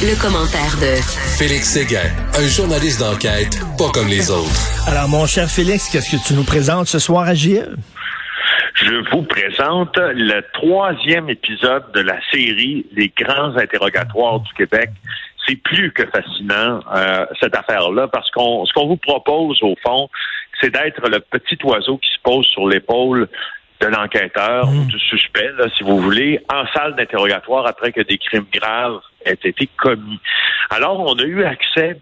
Le, commentaire de Félix Séguin, un journaliste d'enquête pas comme les autres. Alors, mon cher Félix, qu'est-ce que tu nous présentes ce soir à JE? Je vous présente le troisième épisode de la série Les grands interrogatoires du Québec. C'est plus que fascinant, euh, cette affaire-là, parce qu'on ce qu'on vous propose, au fond, c'est d'être le petit oiseau qui se pose sur l'épaule de l'enquêteur ou du suspect, si vous voulez, en salle d'interrogatoire après que des crimes graves aient été commis. Alors, on a eu accès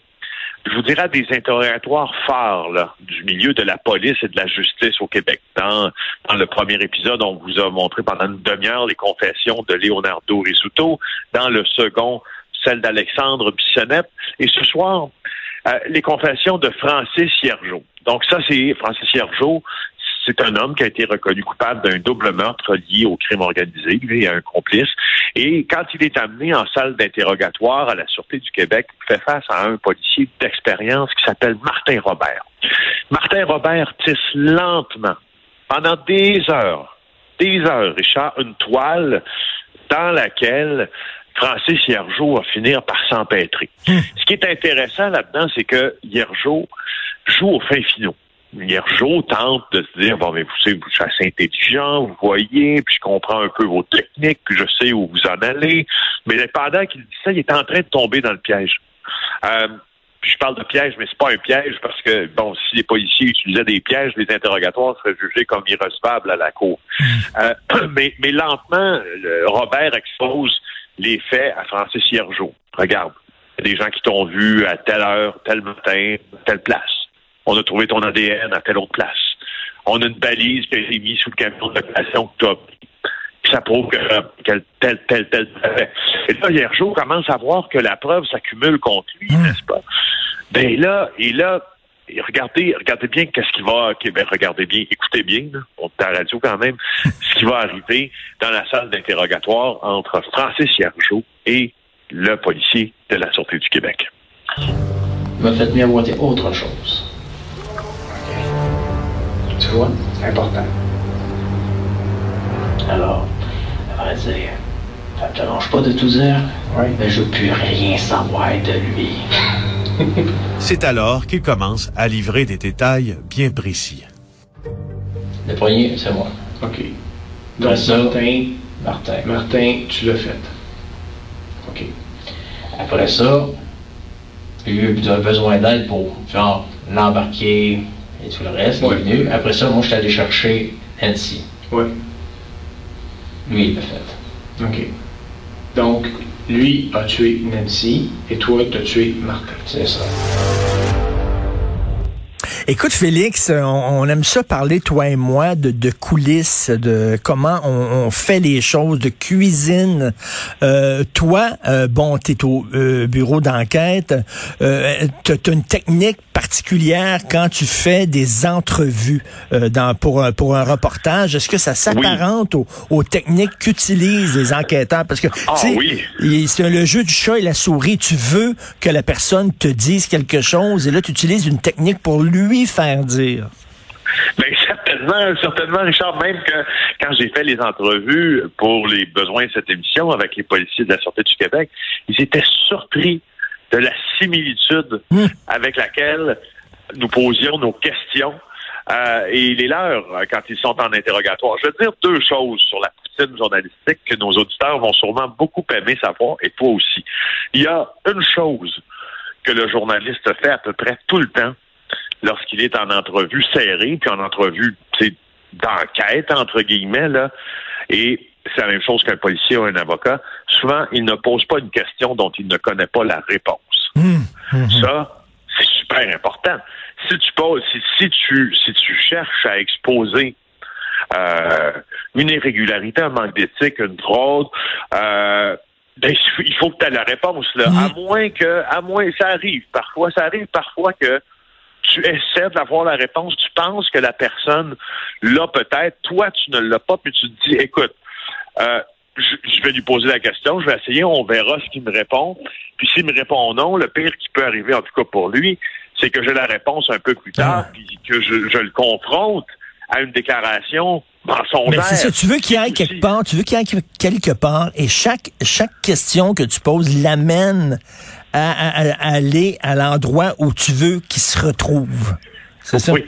je vous dirais, des interrogatoires phares du milieu de la police et de la justice au Québec. Dans, dans le premier épisode, on vous a montré pendant une demi-heure les confessions de Leonardo Risuto. Dans le second, celle d'Alexandre Bissonnette. Et ce soir, euh, les confessions de Francis Hiergeau. Donc ça, c'est Francis Hiergeau, c'est un homme qui a été reconnu coupable d'un double meurtre lié au crime organisé, lui et un complice. Et quand il est amené en salle d'interrogatoire à la Sûreté du Québec, il fait face à un policier d'expérience qui s'appelle Martin Robert. Martin Robert tisse lentement, pendant des heures, des heures, Richard, une toile dans laquelle Francis Hiergeau va finir par s'empêtrer. Hmm. Ce qui est intéressant là-dedans, c'est que Hiergeau joue au fin finaux. Hiergeau tente de se dire bon mais vous savez vous êtes assez intelligent, vous voyez, puis je comprends un peu vos techniques, puis je sais où vous en allez. Mais pendant qu'il dit ça, il est en train de tomber dans le piège. Euh, puis je parle de piège, mais c'est pas un piège parce que bon, si les policiers utilisaient des pièges, les interrogatoires seraient jugés comme irrecevables à la cour. Hmm. Euh, mais, mais lentement, Robert expose les faits à Francis Hiergeau. Regarde, il y a des gens qui t'ont vu à telle heure, tel matin, telle place. On a trouvé ton ADN à telle autre place. On a une balise qui a été mise sous le camion de location que tu as ça prouve que, tel, tel, tel, tel. Et là, Hiergeau commence à voir que la preuve s'accumule contre lui, n'est-ce pas? Ben là, et là, regardez, regardez bien qu'est-ce qui va, ben, regardez bien, écoutez bien, on est à la radio quand même, ce qui va arriver dans la salle d'interrogatoire entre Francis Hiergeau et le policier de la Sûreté du Québec. Il m'a fait miroiter autre chose. Tu vois, c'est important. Alors, à vrai dire, ça te dérange pas de tout dire? Oui. Mais je veux plus rien savoir de lui. c'est alors qu'il commence à livrer des détails bien précis. Le premier, c'est moi. OK. Donc, Martin, Martin. Martin, tu l'as fait. OK. Après ça, j'ai eu besoin d'aide pour, genre, l'embarquer, et tout le reste, il est venu. Après ça, moi, je suis allé chercher Nancy. Oui. Lui, il l'a fait. OK. Donc, lui a tué Nancy et toi, tu as tué Martin. C'est ça. Écoute, Félix, on, aime ça parler, toi et moi, de, coulisses, de comment on, fait les choses, de cuisine. Euh, toi, euh, bon, tu es au euh, bureau d'enquête, euh, tu as une technique particulière quand tu fais des entrevues dans, pour, pour un reportage? Est-ce que ça s'apparente aux, techniques qu'utilisent les enquêteurs? Parce que, ah, oui. c'est le jeu du chat et la souris. Tu veux que la personne te dise quelque chose et là, tu utilises une technique pour lui faire dire? Bien, certainement, certainement, Richard, même que quand j'ai fait les entrevues pour les besoins de cette émission avec les policiers de la Sûreté du Québec, ils étaient surpris de la similitude hmm. avec laquelle nous posions nos questions euh, et les leurs euh, quand ils sont en interrogatoire. Je veux dire deux choses sur la poutine journalistique que nos auditeurs vont sûrement beaucoup aimer savoir, et toi aussi. Il y a une chose que le journaliste fait à peu près tout le temps, lorsqu'il est en entrevue serrée, puis en entrevue d'enquête, entre guillemets, là, et c'est la même chose qu'un policier ou un avocat, souvent, il ne pose pas une question dont il ne connaît pas la réponse. Mmh, mmh. Ça, c'est super important. Si tu poses, si, tu si tu cherches à exposer euh, une irrégularité, un manque d'éthique, une fraude, euh, ben, il faut que tu aies la réponse là. Mmh. À moins que, à moins, ça arrive parfois, ça arrive parfois que tu essaies d'avoir la réponse, tu penses que la personne l'a peut-être, toi tu ne l'as pas, puis tu te dis, écoute, euh, je, vais lui poser la question, je vais essayer, on verra ce qu'il me répond. Puis s'il me répond non, le pire qui peut arriver, en tout cas pour lui, c'est que j'ai la réponse un peu plus tard, puis que je, le confronte à une déclaration mensongère. Mais c'est ça, tu veux qu'il aille quelque part, tu veux qu'il aille quelque part, et chaque, chaque question que tu poses l'amène à, à- à aller à l'endroit où tu veux qu'il se retrouve. C'est ça? Oui,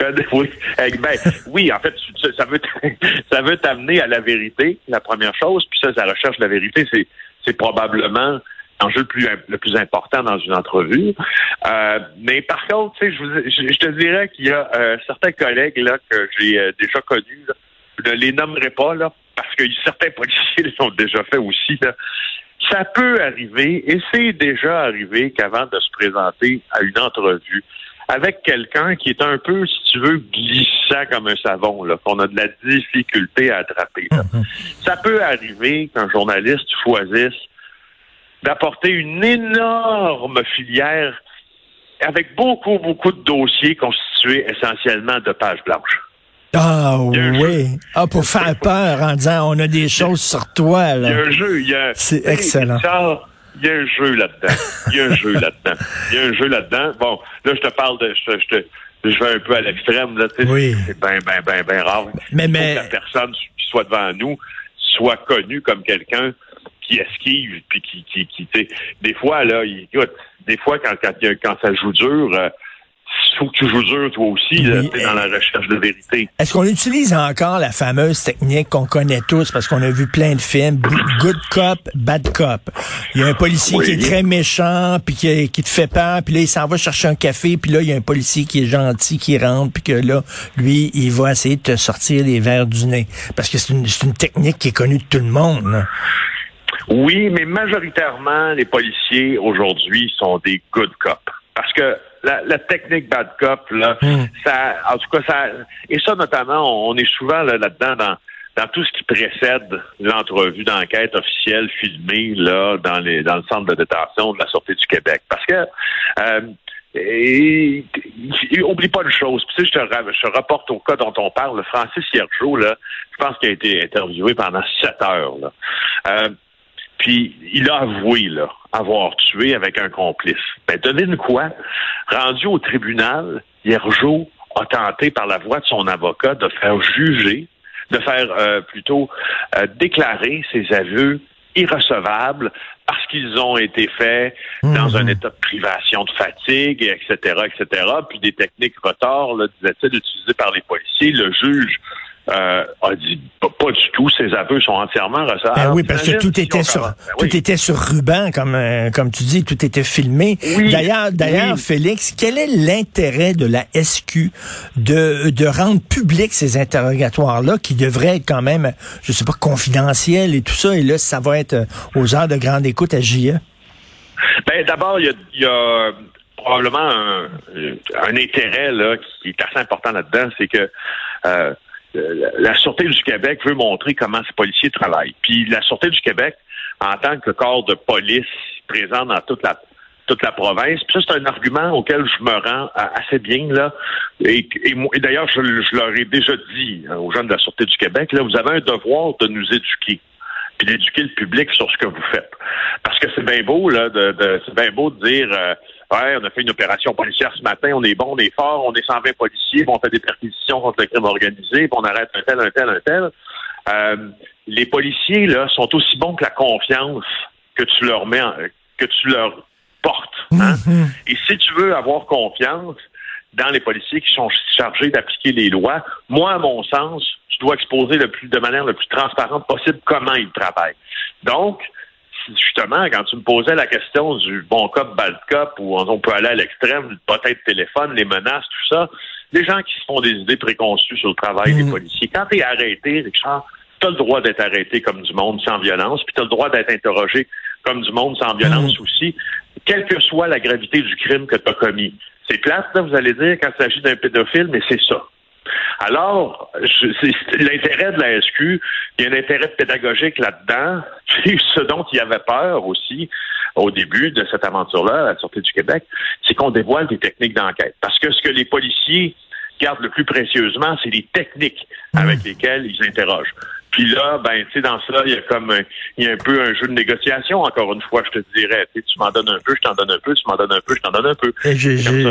oui. Eh Ben, oui, en fait, ça veut, ça veut t'amener à la vérité, la première chose. Puis ça, la recherche de la vérité, c'est, c'est probablement l'enjeu le plus, le plus important dans une entrevue. Euh, mais par contre, je, je, te dirais qu'il y a euh, certains collègues là que j'ai euh, déjà connus, je ne les nommerai pas là, parce que certains policiers l'ont déjà fait aussi. Ça peut arriver, et c'est déjà arrivé qu'avant de se présenter à une entrevue, avec quelqu'un qui est un peu, si tu veux, glissant comme un savon, là, qu'on a de la difficulté à attraper. là. Ça peut arriver qu'un journaliste choisisse d'apporter une énorme filière avec beaucoup, beaucoup de dossiers constitués essentiellement de pages blanches. Ah oui. Ah, pour faire peur en disant on a des choses sur toi. Il y a Là. un jeu, il y a. C'est excellent. Il y a un jeu là-dedans. Il y a un jeu là-dedans. Il y a un jeu là-dedans. Bon, là, je te parle de. Je, je te, je vais un peu à l'extrême, là. tu sais, Oui. C'est bien, bien, bien, bien rare. Mais- mais- que la personne qui soit devant nous soit connue comme quelqu'un qui esquive, puis qui, qui, qui tu sais, des fois, là, il- écoute, des fois, quand, quand, quand ça joue dur, euh, faut que tu joues dur, toi aussi, là, Oui, sais, dans la recherche de vérité. Est-ce qu'on utilise encore la fameuse technique qu'on connaît tous parce qu'on a vu plein de films, good cop, bad cop. Il y a un policier Oui. qui est très méchant puis qui, qui te fait peur, puis là il s'en va chercher un café, puis là il y a un policier qui est gentil qui rentre puis que là lui il va essayer de te sortir les verres du nez parce que c'est une, c'est une technique qui est connue de tout le monde. là. Oui, mais majoritairement, les policiers aujourd'hui sont des good cops. Parce que la, la technique bad cop, là, ça, en tout cas, ça, et ça notamment, on, on est souvent là, là-dedans dans, dans tout ce qui précède l'entrevue d'enquête officielle filmée là dans les dans le centre de détention de la Sûreté du Québec. Parce que euh, et, et oublie pas une chose. Puis, tu sais, je te, je te rapporte au cas dont on parle. Francis Hiergeau, là, je pense qu'il a été interviewé pendant sept heures. Là. Euh, puis il a avoué là, avoir tué avec un complice. Ben, devine quoi? Rendu au tribunal, Hiergeau a tenté par la voix de son avocat de faire juger, de faire euh, plutôt euh, déclarer ses aveux irrecevables parce qu'ils ont été faits dans un état de privation de fatigue, etc., etc., puis des techniques retard, là, disait-il, utilisées par les policiers. Le juge euh, a dit pas, du tout, ses aveux sont entièrement recevables. Ben oui, parce que tout était sur Ben tout était sur ruban, comme euh, comme tu dis, tout était filmé. Oui, D'ailleurs, d'ailleurs, oui. Félix, quel est l'intérêt de la SQ de de rendre public ces interrogatoires là, qui devraient être quand même, je sais pas, confidentiels et tout ça, et là, ça va être euh, aux heures de grande écoute à? JE. Ben, d'abord, il y a, y a probablement un, un intérêt là, qui est assez important là-dedans, c'est que euh, la Sûreté du Québec veut montrer comment ces policiers travaillent. Puis la Sûreté du Québec, en tant que corps de police présent dans toute la province. Puis ça, c'est un argument auquel je me rends euh, assez bien là. Et, d'ailleurs, je, leur ai déjà dit euh, aux gens de la Sûreté du Québec, là, vous avez un devoir de nous éduquer puis d'éduquer le public sur ce que vous faites. Parce que c'est bien beau, là, de, de- c'est bien beau de dire euh, Ouais, on a fait une opération policière ce matin, on est bon, on est fort, on est 120 policiers, on fait des perquisitions contre le crime organisé, puis on arrête un tel, un tel, un tel. Euh, les policiers, là, sont aussi bons que la confiance que tu leur mets en- que tu leur portes. Hein? Et si tu veux avoir confiance dans les policiers qui sont chargés d'appliquer les lois, moi, à mon sens, tu dois exposer le plus, de manière le plus transparente possible comment ils travaillent. Donc, justement, quand tu me posais la question du bon cop, bad cop, où on peut aller à l'extrême, le peut-être téléphone, les menaces, tout ça, les gens qui se font des idées préconçues sur le travail des policiers, quand tu es arrêté, Richard, tu as le droit d'être arrêté comme du monde sans violence, puis tu as le droit d'être interrogé comme du monde sans violence aussi, quelle que soit la gravité du crime que tu as commis. C'est plate, là, vous allez dire, quand il s'agit d'un pédophile, mais c'est ça. Alors, l'intérêt de la SQ, il y a un intérêt pédagogique là-dedans, puis ce dont il y avait peur aussi au début de cette aventure-là, à la Sûreté du Québec, c'est qu'on dévoile des techniques d'enquête. Parce que ce que les policiers gardent le plus précieusement, c'est les techniques avec lesquelles ils interrogent. Puis là, ben, tu sais, dans ça, il y a comme un, il y a un peu un jeu de négociation, encore une fois, je te dirais. Tu sais, tu m'en donnes un peu, je t'en donne un peu, tu m'en donnes un peu, je t'en donne un peu.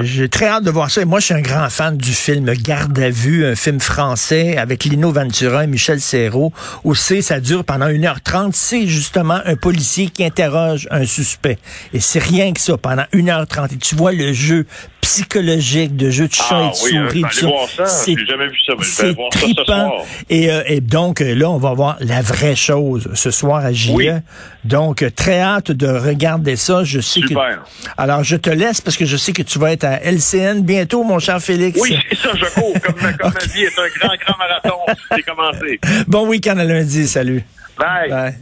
J'ai- très hâte de voir ça. Et moi, je suis un grand fan du film Garde à vue, un film français avec Lino Ventura et Michel Serrault, où c'est, ça dure pendant 1h30. C'est justement un policier qui interroge un suspect. Et c'est rien que ça, pendant 1h30. Et tu vois le jeu psychologique, de jeu de chat Ah et de oui, hein, souris. tout voir ça. C'est- jamais vu ça, mais je vais c'est voir ça ce trippant. soir. Et, euh, et donc, euh, là, on va voir la vraie chose ce soir à JE. Oui. Donc, euh, très hâte de regarder ça. Je sais que... Alors, je te laisse parce que je sais que tu vas être à LCN bientôt, mon cher Félix. Oui, c'est ça, je cours. Comme, comme ma vie est un grand, grand marathon, c'est commencé. Bon week-end à lundi. Salut. Bye. Bye.